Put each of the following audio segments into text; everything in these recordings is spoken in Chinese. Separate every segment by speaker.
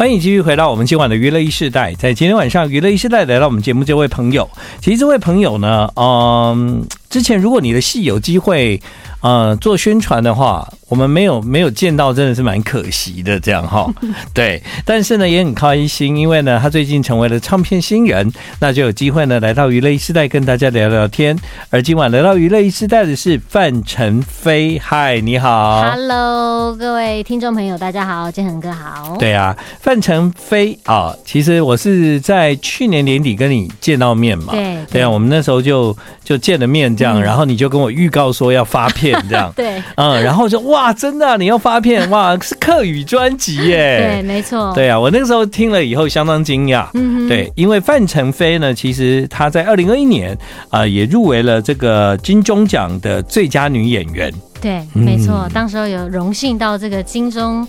Speaker 1: 欢迎继续回到我们今晚的娱乐一世代。在今天晚上，娱乐一世代来到我们节目这位朋友，其实这位朋友呢，嗯，之前如果你的戏有机会。呃，做宣传的话，我们没有没有见到，真的是蛮可惜的，这样哈。对，但是呢，也很开心，因为呢，他最近成为了唱片新人，那就有机会呢，来到娱乐 e 世代跟大家聊聊天。而今晚来到娱乐 e 世代的是范丞飞，嗨，你好
Speaker 2: ，Hello，各位听众朋友，大家好，建恒哥好。
Speaker 1: 对啊，范丞飞啊，其实我是在去年年底跟你见到面嘛，对对，对啊，我们那时候就就见了面，这样，嗯，然后你就跟我预告说要发片。这样。
Speaker 2: 对，
Speaker 1: 嗯，然后就哇，真的、啊、你要发片哇，是客语专辑耶，
Speaker 2: 对，没错，
Speaker 1: 对啊，我那个时候听了以后相当惊讶，嗯，对，因为范丞飞呢，其实他在二零二一年啊、呃、也入围了这个金钟奖的最佳女演员，
Speaker 2: 对，没错，当时候有荣幸到这个金钟。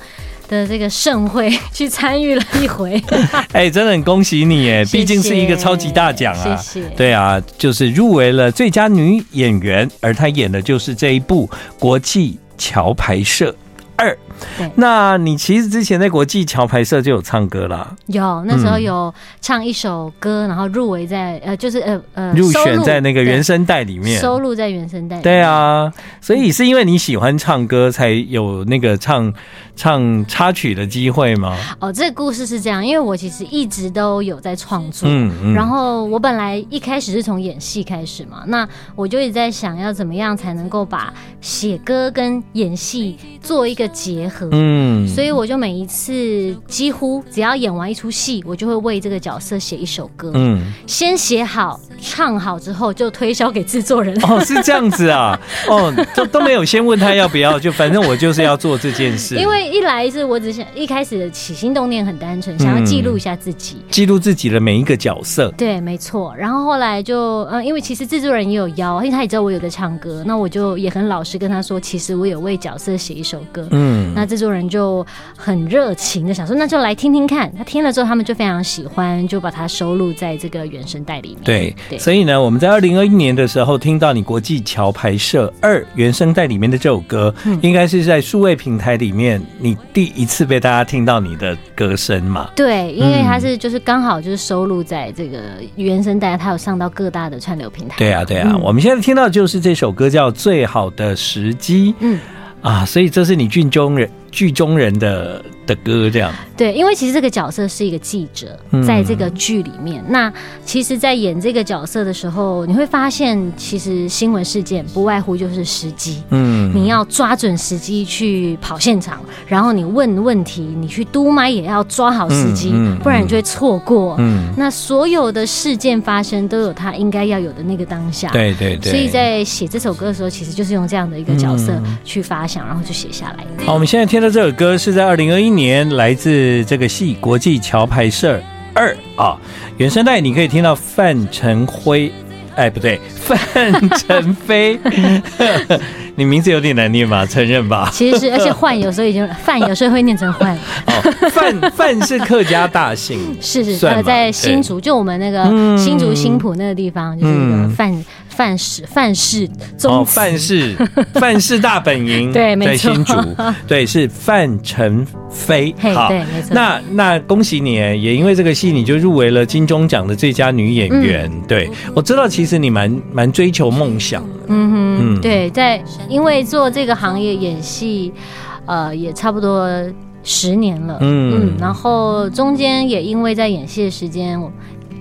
Speaker 2: 的这个盛会去参与了一回，
Speaker 1: 哎，真的很恭喜你哎，毕竟是一个超级大奖啊！
Speaker 2: 谢谢。
Speaker 1: 对啊，就是入围了最佳女演员，而她演的就是这一部《国际桥牌社二》。对，那你其实之前在国际桥牌社就有唱歌啦，
Speaker 2: 有那时候有唱一首歌，然后入围在呃，就是呃呃，
Speaker 1: 入选在那个原声带里面，
Speaker 2: 收录在原声带。
Speaker 1: 对啊，所以是因为你喜欢唱歌，才有那个唱唱插曲的机会吗？
Speaker 2: 哦，这个故事是这样，因为我其实一直都有在创作，嗯嗯，然后我本来一开始是从演戏开始嘛，那我就一直在想要怎么样才能够把写歌跟演戏做一个结合。嗯，所以我就每一次几乎只要演完一出戏，我就会为这个角色写一首歌。嗯，先写好、唱好之后，就推销给制作人。
Speaker 1: 哦，是这样子啊。哦，都都没有先问他要不要，就反正我就是要做这件事。
Speaker 2: 因为一来是我只想一开始的起心动念很单纯，想要记录一下自己，
Speaker 1: 记录自己的每一个角色。
Speaker 2: 对，没错。然后后来就嗯，因为其实制作人也有邀，因为他也知道我有在唱歌，那我就也很老实跟他说，其实我有为角色写一首歌。嗯。那制作人就很热情的想说，那就来听听看。他听了之后，他们就非常喜欢，就把它收录在这个原声带里面。
Speaker 1: 对，对，所以呢，我们在二零二一年的时候听到你《国际桥牌社二》原声带里面的这首歌，嗯、应该是在数位平台里面你第一次被大家听到你的歌声嘛？
Speaker 2: 对，因为它是就是刚好就是收录在这个原声带，它有上到各大的串流平台。
Speaker 1: 对啊，对啊，嗯、我们现在听到就是这首歌叫《最好的时机》。嗯。啊，所以这是你剧中人剧中人的的歌，这样。
Speaker 2: 对，因为其实这个角色是一个记者，在这个剧里面。嗯、那其实，在演这个角色的时候，你会发现，其实新闻事件不外乎就是时机。嗯，你要抓准时机去跑现场，然后你问问题，你去督麦也要抓好时机，嗯嗯、不然你就会错过。嗯，那所有的事件发生都有它应该要有的那个当下。
Speaker 1: 对对对。
Speaker 2: 所以在写这首歌的时候，其实就是用这样的一个角色去发想，然后就写下来。
Speaker 1: 好，我们现在听的这首歌是在二零二一年来自。这个戏《国际桥牌社二》啊，原声带你可以听到范成辉，哎，不对，范成飞，你名字有点难念吧？承认吧？
Speaker 2: 其实是，而且换有时候已经 范，有时候会念成换。
Speaker 1: 哦，范范是客家大姓，
Speaker 2: 是是，呃，在新竹，就我们那个新竹新浦那个地方，就是那个范。范氏范氏宗
Speaker 1: 范氏 范氏大本营
Speaker 2: 对，
Speaker 1: 在新竹 对，是范成飞。好，对，没错。那那恭喜你，也因为这个戏，你就入围了金钟奖的最佳女演员。嗯、对，我知道，其实你蛮蛮追求梦想的。嗯哼，
Speaker 2: 嗯，对，在因为做这个行业演戏，呃，也差不多十年了。嗯嗯，然后中间也因为在演戏的时间。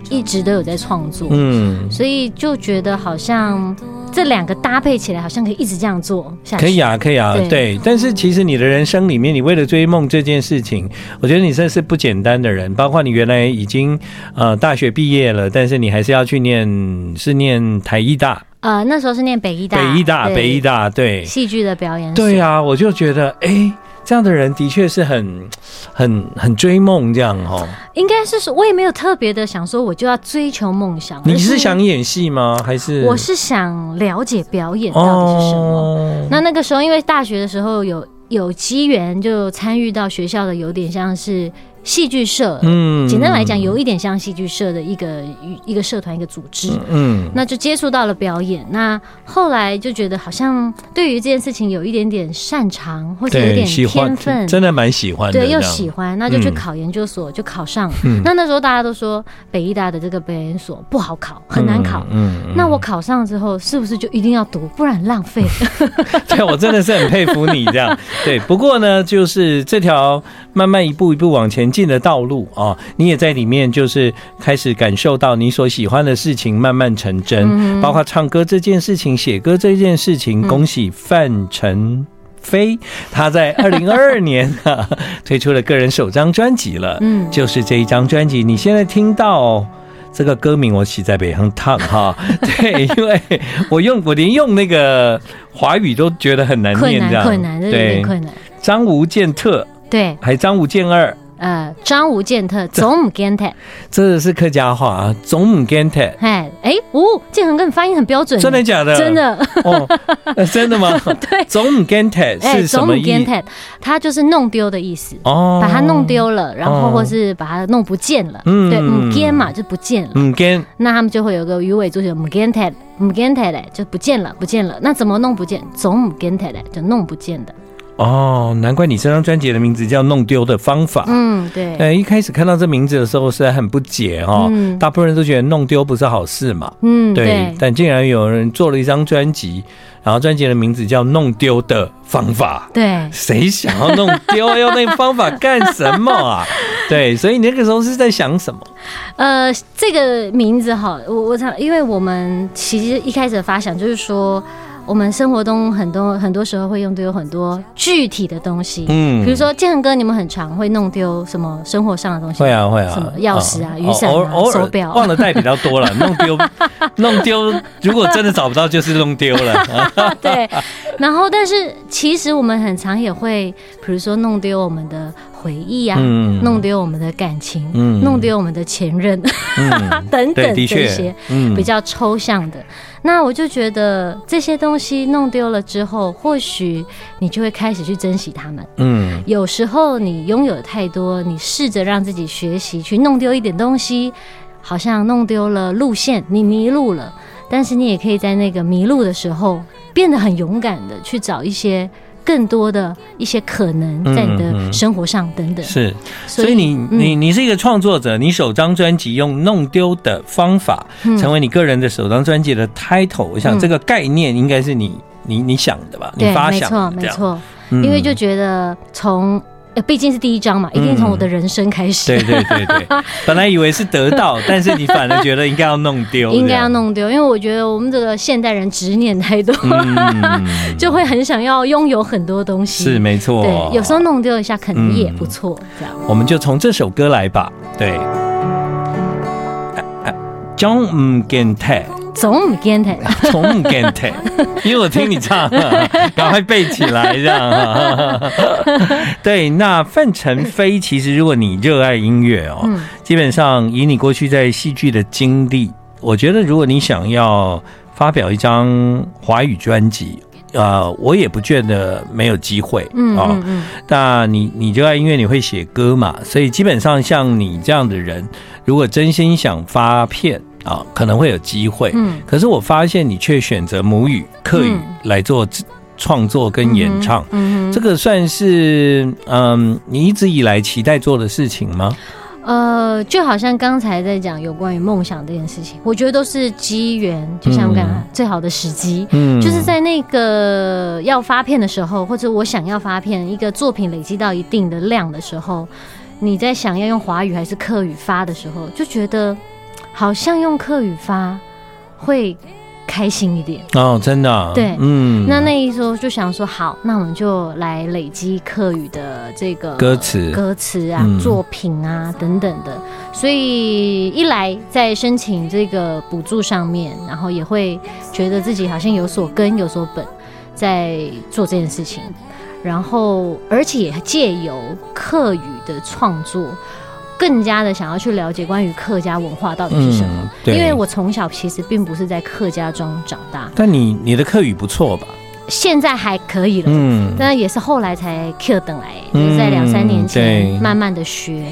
Speaker 2: 一直都有在创作，嗯，所以就觉得好像这两个搭配起来，好像可以一直这样做下去。
Speaker 1: 可以啊，可以啊，对，对。但是其实你的人生里面，你为了追梦这件事情，我觉得你真是不简单的人。包括你原来已经呃大学毕业了，但是你还是要去念，是念台艺大，
Speaker 2: 呃，那时候是念北艺大，
Speaker 1: 北艺大，北艺大，对，
Speaker 2: 戏剧的表演。
Speaker 1: 对啊，我就觉得，哎、欸。这样的人的确是很、很、很追梦这样哦。
Speaker 2: 应该是说，我也没有特别的想说，我就要追求梦想。
Speaker 1: 你是想演戏吗？还是
Speaker 2: 我是想了解表演到底是什么？哦、那那个时候，因为大学的时候有有机缘，就参与到学校的有点像是戏剧社，嗯，简单来讲，有一点像戏剧社的一个一个社团一个组织，嗯，那就接触到了表演。那后来就觉得好像对于这件事情有一点点擅长，或者有点天分，
Speaker 1: 真的蛮喜欢的，
Speaker 2: 对，又喜欢，那就去考研究所，就考上了。那那时候大家都说北艺大的这个表演所不好考，很难考。嗯，那我考上之后，是不是就一定要读，不然浪费？
Speaker 1: 对，我真的是很佩服你这样。对，不过呢，就是这条慢慢一步一步往前。进的道路啊，你也在里面，就是开始感受到你所喜欢的事情慢慢成真，包括唱歌这件事情、写歌这件事情。恭喜范丞飞，他在二零二二年 推出了个人首张专辑了，嗯，就是这一张专辑。你现在听到这个歌名，我写在北横烫哈，对，因为我用我连用那个华语都觉得很难念，这样
Speaker 2: 困难，对，困难。
Speaker 1: 张无间特，对，还张无间二。
Speaker 2: 呃，张无剑特总唔见特，
Speaker 1: 这是客家话啊，总唔见特。
Speaker 2: 哎哎，哦，建恒哥，你发音很标准，
Speaker 1: 真的假的？
Speaker 2: 真的
Speaker 1: 哦，真的吗？对，总唔见特是什么意思？
Speaker 2: 它就是弄丢的意思哦，把它弄丢了，然后或是把它弄不见了。嗯，对，唔见嘛就不见了。唔见，那他们就会有个鱼尾助词，唔见特，唔见特嘞就不见了，不见了。那怎么弄不见？总唔见特嘞就弄不见的。
Speaker 1: 哦，难怪你这张专辑的名字叫《弄丢的方法》。
Speaker 2: 嗯，对。
Speaker 1: 呃，一开始看到这名字的时候，实在很不解哦。嗯。大部分人都觉得弄丢不是好事嘛。嗯，对。对，但竟然有人做了一张专辑，然后专辑的名字叫《弄丢的方法》。对。谁想要弄丢？要那个方法干什么啊？对，所以你那个时候是在想什么？
Speaker 2: 呃，这个名字哈，我我想，因为我们其实一开始的发想就是说。我们生活中很多很多时候会用丢很多具体的东西，嗯，比如说建恒哥，你们很常会弄丢什么生活上的东西？
Speaker 1: 会啊会啊，
Speaker 2: 什么钥匙啊、雨伞啊、手表，
Speaker 1: 忘了带比较多了，弄丢 弄丢，如果真的找不到，就是弄丢了。
Speaker 2: 对，然后但是其实我们很常也会，比如说弄丢我们的回忆啊，嗯、弄丢我们的感情，嗯、弄丢我们的前任，嗯、等等这些比较抽象的。那我就觉得这些东西弄丢了之后，或许你就会开始去珍惜它们。嗯，有时候你拥有太多，你试着让自己学习去弄丢一点东西，好像弄丢了路线，你迷路了。但是你也可以在那个迷路的时候，变得很勇敢的去找一些。更多的一些可能在你的生活上等等，
Speaker 1: 是，所以你你你是一个创作者，你首张专辑用弄丢的方法成为你个人的首张专辑的 title，我想这个概念应该是你你你想的吧？你发想的，
Speaker 2: 没错没错，因为就觉得从。呃，毕竟是第一章嘛，一定从我的人生开始。
Speaker 1: 对对对对，本来以为是得到，但是你反而觉得应该要弄丢，
Speaker 2: 应该要弄丢，因为我觉得我们这个现代人执念太多，就会很想要拥有很多东西。
Speaker 1: 是没错，
Speaker 2: 对，有时候弄丢一下可能也不错。这样，
Speaker 1: 我们就从这首歌来吧。对，John 唔见太。
Speaker 2: 总唔见他，
Speaker 1: 总唔见他，因为我听你唱，赶快背起来这样。对，那范丞飞，其实如果你热爱音乐哦，基本上以你过去在戏剧的经历，我觉得如果你想要发表一张华语专辑，呃，我也不觉得没有机会。嗯嗯嗯。那你你热爱音乐，你会写歌嘛？所以基本上像你这样的人，如果真心想发片。啊，可能会有机会，嗯，可是我发现你却选择母语客语来做创作跟演唱，嗯，这个算是嗯你一直以来期待做的事情吗？
Speaker 2: 呃，就好像刚才在讲有关于梦想这件事情，我觉得都是机缘，就像我刚刚最好的时机，嗯，就是在那个要发片的时候，或者我想要发片一个作品累积到一定的量的时候，你在想要用华语还是客语发的时候，就觉得。好像用客语发会开心一点
Speaker 1: 哦，真的、啊。
Speaker 2: 对，嗯，那那一时候就想说，好，那我们就来累积客语的这个
Speaker 1: 歌词、
Speaker 2: 歌词啊、嗯、作品啊等等的。所以一来在申请这个补助上面，然后也会觉得自己好像有所根、有所本，在做这件事情。然后，而且也借由客语的创作。更加的想要去了解关于客家文化到底是什么，因为我从小其实并不是在客家庄长大。
Speaker 1: 但你你的客语不错吧？
Speaker 2: 现在还可以了，嗯，但也是后来才 Q 等来，就是在两三年前慢慢的学。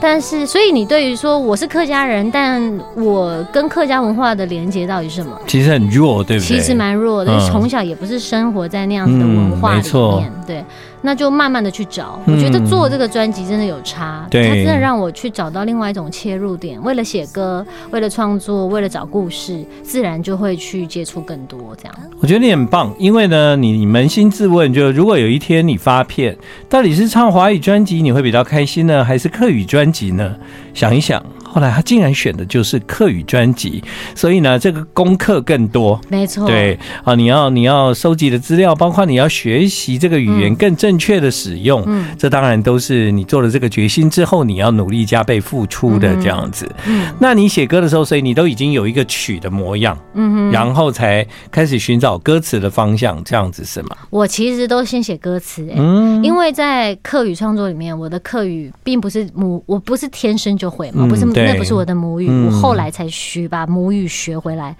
Speaker 2: 但是，所以你对于说我是客家人，但我跟客家文化的连接到底是什么？
Speaker 1: 其实很弱，对不对？
Speaker 2: 其实蛮弱的，从、嗯、小也不是生活在那样子的文化里面，嗯、对。那就慢慢的去找，我觉得做这个专辑真的有差，对，它真的让我去找到另外一种切入点。为了写歌，为了创作，为了找故事，自然就会去接触更多这样。
Speaker 1: 我觉得你很棒，因为呢，你你扪心自问，就如果有一天你发片，到底是唱华语专辑你会比较开心呢，还是客语专辑呢？想一想。后来他竟然选的就是客语专辑，所以呢，这个功课更多。
Speaker 2: 没错，
Speaker 1: 对啊，你要你要收集的资料，包括你要学习这个语言更正确的使用，嗯，这当然都是你做了这个决心之后，你要努力加倍付出的这样子。嗯，那你写歌的时候，所以你都已经有一个曲的模样，嗯，然后才开始寻找歌词的方向，这样子是吗？
Speaker 2: 我其实都先写歌词，欸，嗯，因为在课语创作里面，我的课语并不是母，我不是天生就会嘛，不是。那不是我的母语，嗯、我后来才学把母语学回来，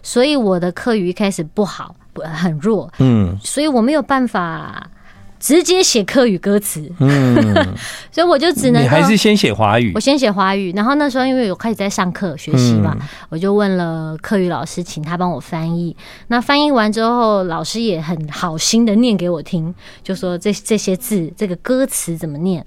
Speaker 2: 所以我的课语一开始不好，很弱，嗯，所以我没有办法直接写客语歌词，嗯，所以我就只能
Speaker 1: 你还是先写华语，
Speaker 2: 我先写华语，然后那时候因为我开始在上课学习嘛，嗯、我就问了客语老师，请他帮我翻译。那翻译完之后，老师也很好心的念给我听，就说这这些字，这个歌词怎么念。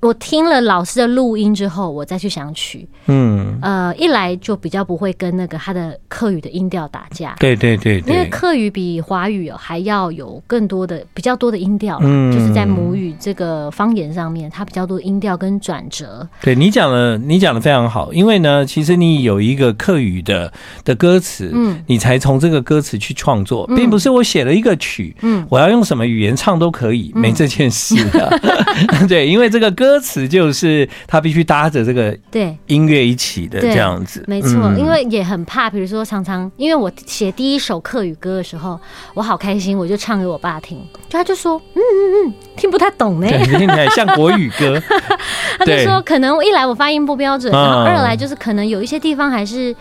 Speaker 2: 我听了老师的录音之后，我再去想曲，嗯，呃，一来就比较不会跟那个他的课语的音调打架，
Speaker 1: 对对对，
Speaker 2: 因为课语比华语还要有更多的比较多的音调，嗯，就是在母语这个方言上面，它比较多的音调跟转折。
Speaker 1: 对，你讲的，你讲的非常好，因为呢，其实你有一个课语的的歌词，嗯，你才从这个歌词去创作，并不是我写了一个曲，嗯，我要用什么语言唱都可以，没这件事的，对，因为这个歌。歌词就是他必须搭着这个对。音乐一起的这样子，
Speaker 2: 没错，因为也很怕，比如说常常因为我写第一首客语歌的时候，我好开心，我就唱给我爸听，就他就说嗯嗯嗯，听不太懂呢，
Speaker 1: 听起来像国语歌，
Speaker 2: 他就说可能一来我发音不标准，然后二来就是可能有一些地方还是。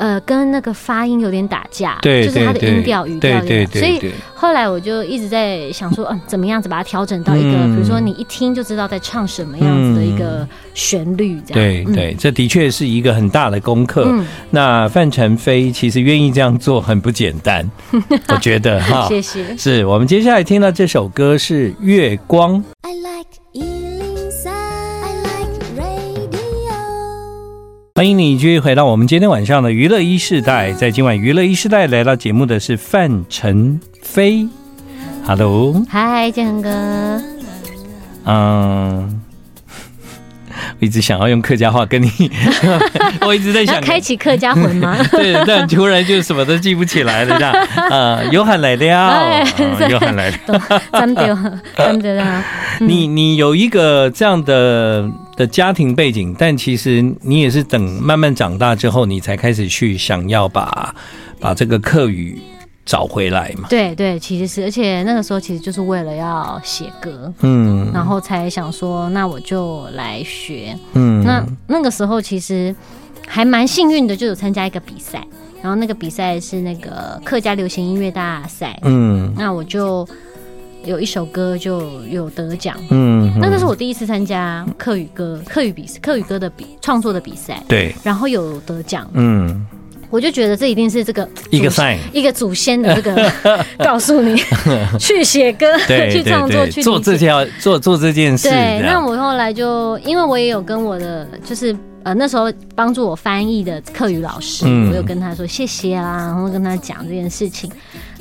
Speaker 2: 呃，跟那个发音有点打架，对，就是他的音调、语调，对，所以后来我就一直在想说，嗯，怎么样子把它调整到一个，比如说你一听就知道在唱什么样子的一个旋律，这样。对
Speaker 1: 对，这的确是一个很大的功课。那范成飞其实愿意这样做很不简单，我觉得哈。谢谢。是我们接下来听到这首歌是《月光》。欢迎你继续回到我们今天晚上的娱乐一世代，在今晚娱乐一世代来到节目的是范成飞，Hello，
Speaker 2: 嗨，建恒哥，
Speaker 1: 嗯。我一直想要用客家话跟你，我一直在想。
Speaker 2: 开启客家魂吗？
Speaker 1: 对，但突然就什么都记不起来了，这样。啊，有喊来了，有喊来了，真的，真的。你你有一个这样的的家庭背景，但其实你也是等慢慢长大之后，你才开始去想要把把这个课语。找回来嘛？
Speaker 2: 对对，其实是，而且那个时候其实就是为了要写歌，嗯，然后才想说，那我就来学，嗯，那那个时候其实还蛮幸运的，就有参加一个比赛，然后那个比赛是那个客家流行音乐大赛，嗯，那我就有一首歌就有得奖，嗯，那那是我第一次参加客语歌、客语比客语歌的比创作的比赛，
Speaker 1: 对，
Speaker 2: 然后有得奖，嗯。我就觉得这一定是这个一个 sign，一个祖先的这个 告诉你 去写歌、去创作、去
Speaker 1: 做这件做做这件事。
Speaker 2: 对，那我后来就因为我也有跟我的就是呃那时候帮助我翻译的课语老师，我有跟他说谢谢啊，然后跟他讲这件事情。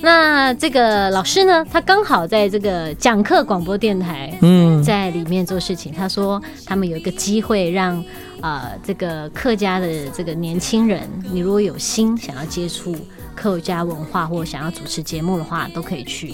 Speaker 2: 那这个老师呢，他刚好在这个讲课广播电台，嗯，在里面做事情。他说他们有一个机会让。呃，这个客家的这个年轻人，你如果有心想要接触客家文化，或想要主持节目的话，都可以去。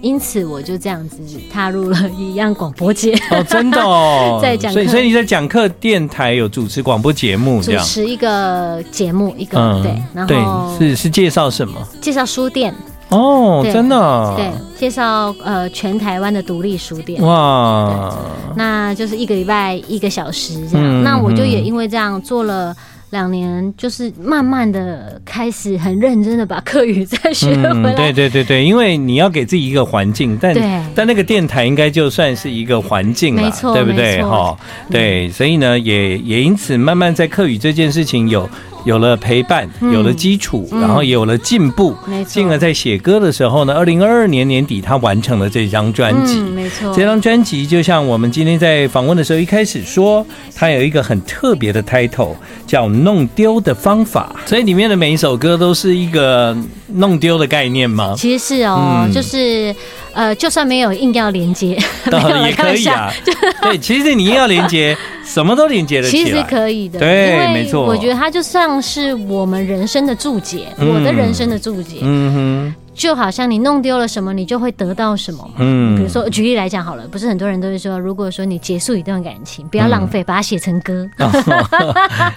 Speaker 2: 因此，我就这样子踏入了一样广播界。
Speaker 1: 哦，真的哦，在讲，所以所以你在讲课电台有主持广播节目，
Speaker 2: 主持一个节目，一个、嗯、对，然后
Speaker 1: 对是是介绍什么？
Speaker 2: 介绍书店。
Speaker 1: 哦，真的，
Speaker 2: 对，介绍呃全台湾的独立书店。
Speaker 1: 哇，
Speaker 2: 那就是一个礼拜一个小时这样。嗯、那我就也因为这样做了。两年就是慢慢的开始很认真的把客语再学回来。
Speaker 1: 嗯，对对对对，因为你要给自己一个环境，但但那个电台应该就算是一个环境了，对不对？哈，对，所以呢，也也因此慢慢在客语这件事情有。有了陪伴，有了基础，嗯、然后也有了进步，没错。进而在写歌的时候呢，二零二二年年底，他完成了这张专辑，
Speaker 2: 嗯、没错。
Speaker 1: 这张专辑就像我们今天在访问的时候一开始说，它有一个很特别的 title，叫“弄丢的方法”。所以里面的每一首歌都是一个弄丢的概念吗？
Speaker 2: 其实是哦，嗯、就是。呃，就算没有硬要连接，
Speaker 1: 也可以啊。对，其实你硬要连接，什么都连接得起来。
Speaker 2: 其实可以的，
Speaker 1: 对，没错。
Speaker 2: 我觉得它就像是我们人生的注解，我的人生的注解。嗯哼。就好像你弄丢了什么，你就会得到什么。嗯，比如说举例来讲好了，不是很多人都会说，如果说你结束一段感情，不要浪费，把它写成歌。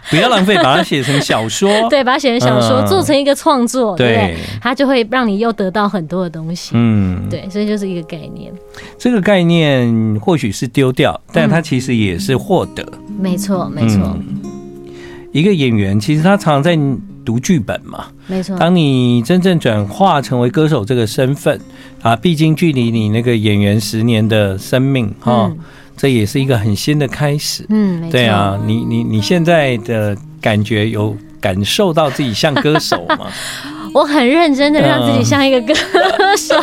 Speaker 1: 不要浪费，把它写成小说。
Speaker 2: 对，把它写成小说，做成一个创作，对？它就会让你又得到很多的东西。嗯，对，所以就是一个概念。
Speaker 1: 这个概念或许是丢掉，但它其实也是获得。
Speaker 2: 没错，没错。
Speaker 1: 一个演员其实他常常在。读剧本嘛，
Speaker 2: 没错。
Speaker 1: 当你真正转化成为歌手这个身份啊，毕竟距离你那个演员十年的生命哈，嗯、这也是一个很新的开始。嗯，对啊，你你你现在的感觉有感受到自己像歌手吗？
Speaker 2: 我很认真的让自己像一个歌手。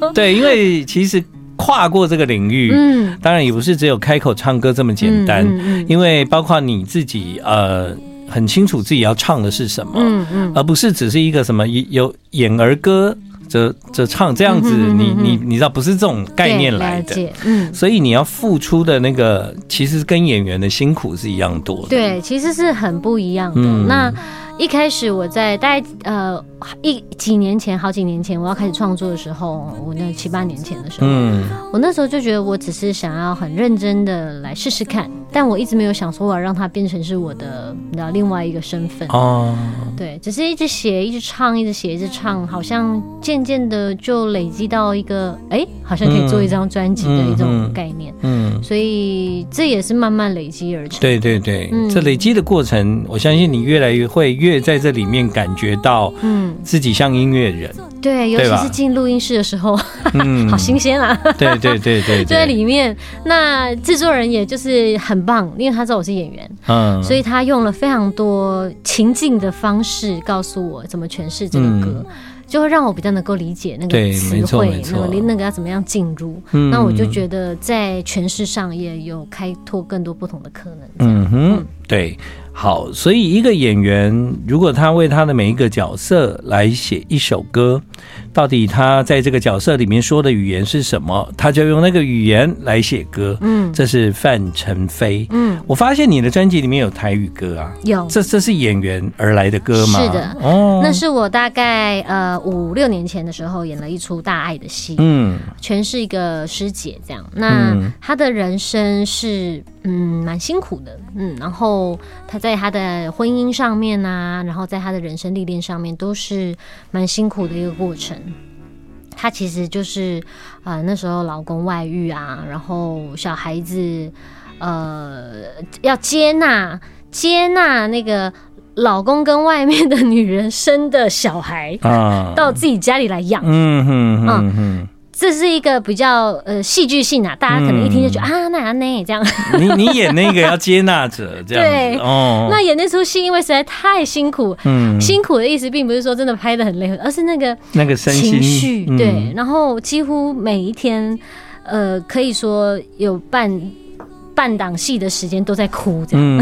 Speaker 1: 嗯、对，因为其实跨过这个领域，嗯，当然也不是只有开口唱歌这么简单，嗯嗯嗯、因为包括你自己呃。很清楚自己要唱的是什么，嗯嗯，而不是只是一个什么有演儿歌这这唱这样子，你你你知道不是这种概念来的，嗯，所以你要付出的那个其实跟演员的辛苦是一样多的，
Speaker 2: 对，其实是很不一样的。那一开始我在大概呃一几年前，好几年前我要开始创作的时候，我那七八年前的时候，嗯，我那时候就觉得我只是想要很认真的来试试看，但我一直没有想说我要让它变成是我的你知道另外一个身份。哦，对，只是一直写，一直唱，一直写，一直唱，好像渐渐的就累积到一个哎、欸，好像可以做一张专辑的一种概念，嗯，嗯，所以这也是慢慢累积而成，
Speaker 1: 对对对，嗯、这累积的过程，我相信你越来越会越。越在这里面感觉到，嗯，自己像音乐人，
Speaker 2: 对，尤其是进录音室的时候，嗯，好新鲜啊！
Speaker 1: 对对对对，
Speaker 2: 就在里面。那制作人也就是很棒，因为他知道我是演员，嗯，所以他用了非常多情境的方式告诉我怎么诠释这个歌，就会让我比较能够理解那个词汇，那个那个要怎么样进入。那我就觉得在诠释上也有开拓更多不同的可能。嗯哼，
Speaker 1: 对。好，所以一个演员如果他为他的每一个角色来写一首歌，到底他在这个角色里面说的语言是什么，他就用那个语言来写歌。嗯，这是范成飞。嗯，我发现你的专辑里面有台语歌啊，
Speaker 2: 有。
Speaker 1: 这这是演员而来的歌吗？
Speaker 2: 是的。哦，那是我大概呃五六年前的时候演了一出大爱的戏，嗯，全是一个师姐这样。那他的人生是。嗯，蛮辛苦的，嗯，然后他在他的婚姻上面啊，然后在他的人生历练上面都是蛮辛苦的一个过程。他其实就是，呃，那时候老公外遇啊，然后小孩子，呃，要接纳接纳那个老公跟外面的女人生的小孩啊，到自己家里来养，嗯哼嗯哼。这是一个比较呃戏剧性啊，大家可能一听就觉得、嗯、啊，那啊那这样。
Speaker 1: 你你演那个要接纳者这样
Speaker 2: 对哦。那演那出戏，因为实在太辛苦，嗯，辛苦的意思并不是说真的拍的很累，而是那个那个情绪、嗯、对。然后几乎每一天，呃，可以说有半。半档戏的时间都在哭，这样。嗯，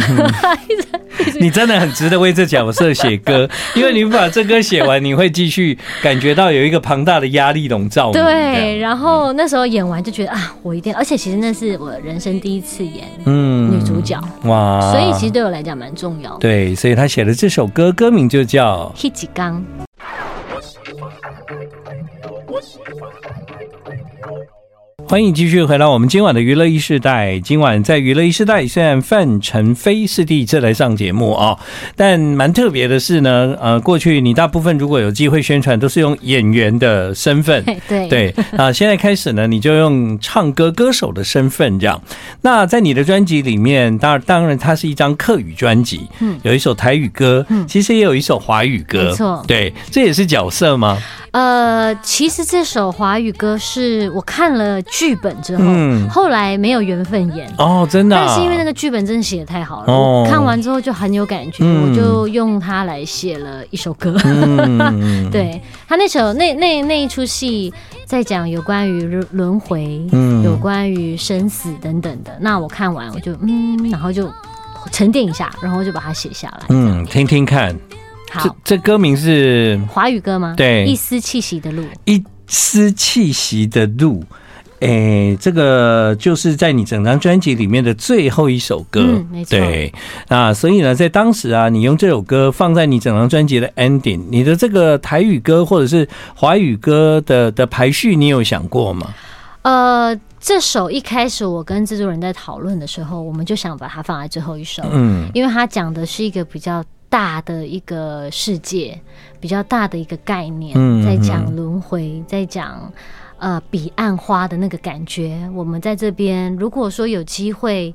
Speaker 1: 你真的很值得为这角色写歌，因为你把这歌写完，你会继续感觉到有一个庞大的压力笼罩。
Speaker 2: 对，然后那时候演完就觉得啊，我一定，而且其实那是我人生第一次演嗯女主角哇，所以其实对我来讲蛮重要的。
Speaker 1: 对，所以他写的这首歌歌名就叫《
Speaker 2: 一起刚》。
Speaker 1: 欢迎继续回到我们今晚的娱乐一世代。今晚在娱乐一世代，虽然范丞飞是第一次来上节目啊，但蛮特别的是呢，呃，过去你大部分如果有机会宣传，都是用演员的身份，
Speaker 2: 对
Speaker 1: 对啊，现在开始呢，你就用唱歌歌手的身份这样。那在你的专辑里面，当然当然它是一张客语专辑，嗯，有一首台语歌，嗯，其实也有一首华语歌，
Speaker 2: 没错，
Speaker 1: 对，这也是角色吗？
Speaker 2: 呃，其实这首华语歌是我看了剧本之后，嗯、后来没有缘分演
Speaker 1: 哦，真的、啊。
Speaker 2: 但是因为那个剧本真的写的太好了，哦、我看完之后就很有感觉，嗯、我就用它来写了一首歌。嗯、对他那首那那那一出戏，在讲有关于轮回，嗯、有关于生死等等的。那我看完我就嗯，然后就沉淀一下，然后就把它写下来。
Speaker 1: 嗯，听听看。
Speaker 2: 好，
Speaker 1: 这这歌名是
Speaker 2: 华语歌吗？
Speaker 1: 对，
Speaker 2: 一丝气息的路，
Speaker 1: 一丝气息的路，哎，这个就是在你整张专辑里面的最后一首歌，
Speaker 2: 嗯、没错。
Speaker 1: 对，那所以呢，在当时啊，你用这首歌放在你整张专辑的 ending，你的这个台语歌或者是华语歌的的排序，你有想过吗？
Speaker 2: 呃，这首一开始我跟制作人在讨论的时候，我们就想把它放在最后一首，嗯，因为它讲的是一个比较。大的一个世界，比较大的一个概念，在讲轮回，在讲呃彼岸花的那个感觉。我们在这边，如果说有机会，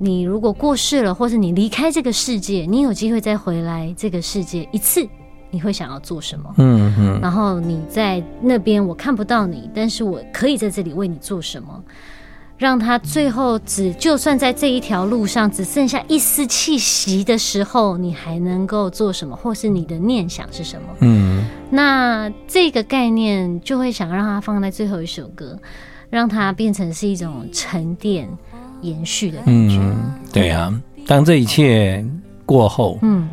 Speaker 2: 你如果过世了，或是你离开这个世界，你有机会再回来这个世界一次，你会想要做什么？嗯嗯。然后你在那边，我看不到你，但是我可以在这里为你做什么？让他最后只就算在这一条路上只剩下一丝气息的时候，你还能够做什么，或是你的念想是什么？嗯，那这个概念就会想让它放在最后一首歌，让它变成是一种沉淀、延续的感觉。嗯，
Speaker 1: 对啊，当这一切过后，嗯。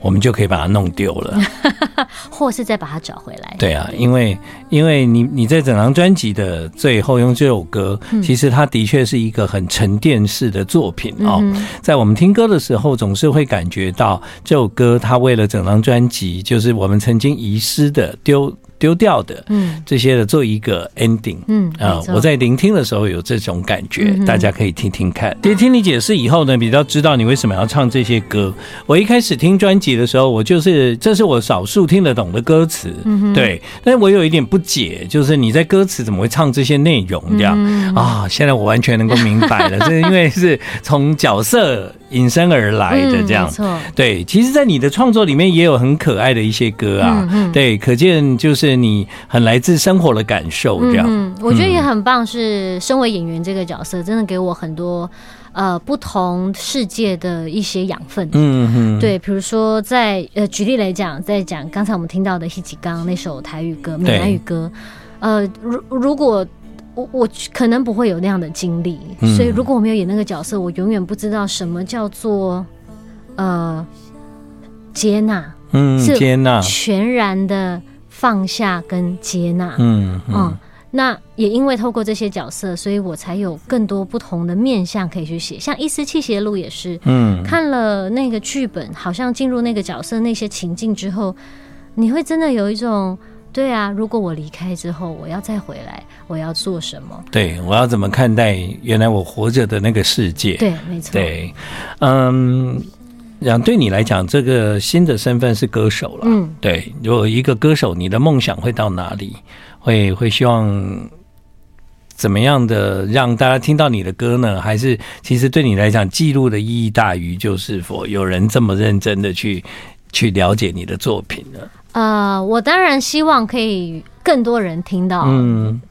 Speaker 1: 我们就可以把它弄丢了，
Speaker 2: 或是再把它找回来。
Speaker 1: 对啊，因为因为你你在整张专辑的最后用这首歌，嗯、其实它的确是一个很沉淀式的作品哦。嗯、在我们听歌的时候，总是会感觉到这首歌它为了整张专辑，就是我们曾经遗失的丢。丢掉的，嗯，这些的做一个 ending，嗯啊，我在聆听的时候有这种感觉，大家可以听听看。其实听你解释以后呢，比较知道你为什么要唱这些歌。我一开始听专辑的时候，我就是这是我少数听得懂的歌词，对，但是我有一点不解，就是你在歌词怎么会唱这些内容这样啊？现在我完全能够明白了，这是因为是从角色。引申而来的这样，嗯、对，其实，在你的创作里面也有很可爱的一些歌啊，对，可见就是你很来自生活的感受这样。
Speaker 2: 嗯，我觉得也很棒，是身为演员这个角色，真的给我很多呃不同世界的一些养分。嗯嗯，对，比如说在呃举例来讲，在讲刚才我们听到的《希吉刚》那首台语歌、闽南语歌，呃，如如果。我我可能不会有那样的经历，嗯、所以如果我没有演那个角色，我永远不知道什么叫做呃接纳，嗯，接纳，全然的放下跟接纳，嗯嗯，嗯。那也因为透过这些角色，所以我才有更多不同的面向可以去写。像一丝气息的路也是，嗯，看了那个剧本，好像进入那个角色那些情境之后，你会真的有一种。对啊，如果我离开之后，我要再回来，我要做什么？
Speaker 1: 对，我要怎么看待原来我活着的那个世界？
Speaker 2: 对，没错。
Speaker 1: 对，嗯，然后对你来讲，这个新的身份是歌手了。嗯，对，如果一个歌手，你的梦想会到哪里？会会希望怎么样的让大家听到你的歌呢？还是其实对你来讲，记录的意义大于就是否有人这么认真的去去了解你的作品呢？
Speaker 2: 呃，我当然希望可以更多人听到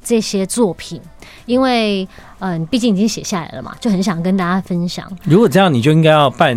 Speaker 2: 这些作品，嗯、因为嗯，毕竟已经写下来了嘛，就很想跟大家分享。
Speaker 1: 如果这样，你就应该要办。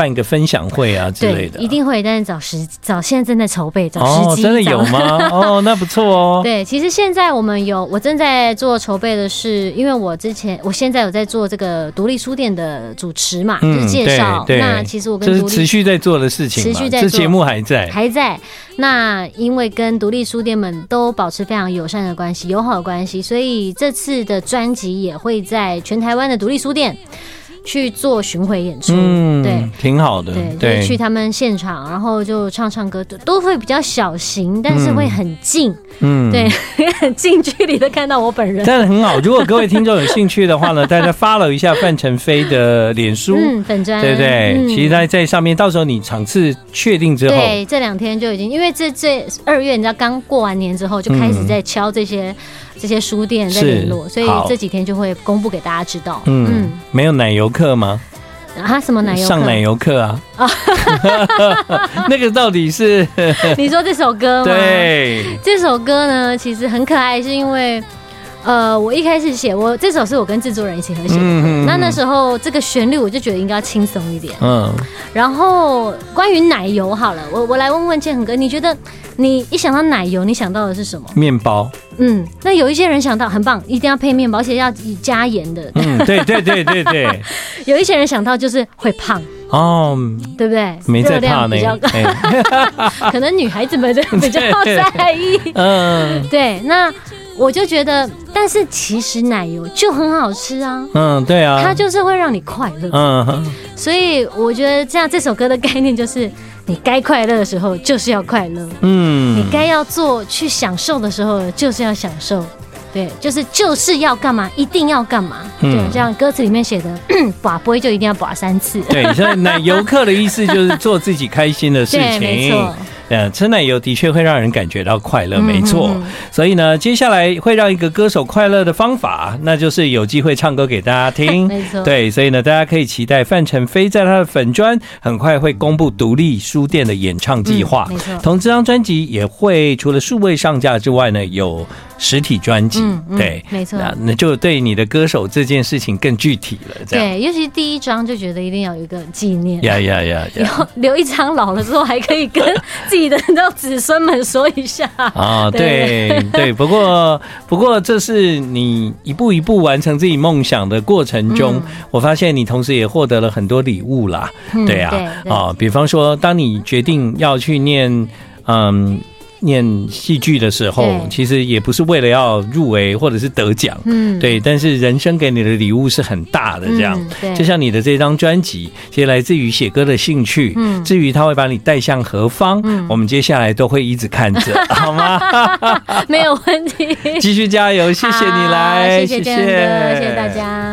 Speaker 1: 办一个分享会啊之类的，
Speaker 2: 一定会，但是找时找现在正在筹备，找时机、
Speaker 1: 哦。真的有吗？哦，那不错哦。
Speaker 2: 对，其实现在我们有，我正在做筹备的是，因为我之前，我现在有在做这个独立书店的主持嘛，嗯、就是介绍。那其实我跟独立
Speaker 1: 持续在做的事情，
Speaker 2: 持续在做，这节
Speaker 1: 目还在，
Speaker 2: 还在。那因为跟独立书店们都保持非常友善的关系、友好的关系，所以这次的专辑也会在全台湾的独立书店。去做巡回演出，
Speaker 1: 嗯，
Speaker 2: 对，
Speaker 1: 挺好的，
Speaker 2: 对，对，就是去他们现场，然后就唱唱歌，都都会比较小型，但是会很近，嗯，对，很近距离的看到我本人，
Speaker 1: 真的很好。如果各位听众有兴趣的话呢，大家 follow 一下范丞丞的脸书，
Speaker 2: 嗯，粉专，
Speaker 1: 对不对？嗯、其实在在上面，到时候你场次确定之后，
Speaker 2: 对，这两天就已经，因为这这二月你知道刚过完年之后，就开始在敲这些。嗯这些书店在联络，所以这几天就会公布给大家知道。
Speaker 1: 嗯，嗯，没有奶油课吗？
Speaker 2: 啊，什么奶油课？
Speaker 1: 上奶油课啊？啊，那个到底是？
Speaker 2: 你说这首歌吗？
Speaker 1: 对，
Speaker 2: 这首歌呢，其实很可爱，是因为。呃，我一开始写我这首是我跟制作人一起合写的，嗯，那那时候这个旋律我就觉得应该要轻松一点。嗯，然后关于奶油好了，我我来问问建恒哥，你觉得你一想到奶油，你想到的是什么？
Speaker 1: 面包。
Speaker 2: 嗯，那有一些人想到很棒，一定要配面包，而且要加盐的。
Speaker 1: 嗯，对对对对对。
Speaker 2: 有一些人想到就是会胖哦，对不对？
Speaker 1: 没在怕呢。
Speaker 2: 可能女孩子们就比较 在意。嗯，对，那。我就觉得，但是其实奶油就很好吃啊。
Speaker 1: 嗯，对啊，
Speaker 2: 它就是会让你快乐。嗯，所以我觉得这样这首歌的概念就是，你该快乐的时候就是要快乐。嗯，你该要做去享受的时候就是要享受。对，就是就是要干嘛，一定要干嘛。对，像歌词里面写的，跋杯就一定要跋三次。
Speaker 1: 对，所以奶油客的意思就是做自己开心的事情。没错。嗯，吃奶油的确会让人感觉到快乐，没错。所以呢，接下来会让一个歌手快乐的方法，那就是有机会唱歌给大家听。没错，对，所以呢，大家可以期待范丞飞在他的粉专很快会公布独立书店的演唱计划。没错，同这张专辑也会除了数位上架之外呢，有实体专辑。对，没错，那那就对你的歌手这件事情更具体了。
Speaker 2: 对，尤其第一张就觉得一定要有一个纪念。
Speaker 1: 呀呀呀！
Speaker 2: 留留一张老了之后还可以跟自己。记得让子孙们说一下啊，
Speaker 1: 对对，不过不过这是你一步一步完成自己梦想的过程中，嗯、我发现你同时也获得了很多礼物啦，对啊，啊，比方说，当你决定要去念，嗯。念戏剧的时候，其实也不是为了要入围或者是得奖，嗯，对。但是人生给你的礼物是很大的，这样，对。就像你的这张专辑，其实来自于写歌的兴趣，嗯。至于他会把你带向何方，嗯，我们接下来都会一直看着，好吗？
Speaker 2: 没有问题。
Speaker 1: 继续加油，谢谢你
Speaker 2: 来，谢谢谢谢大家。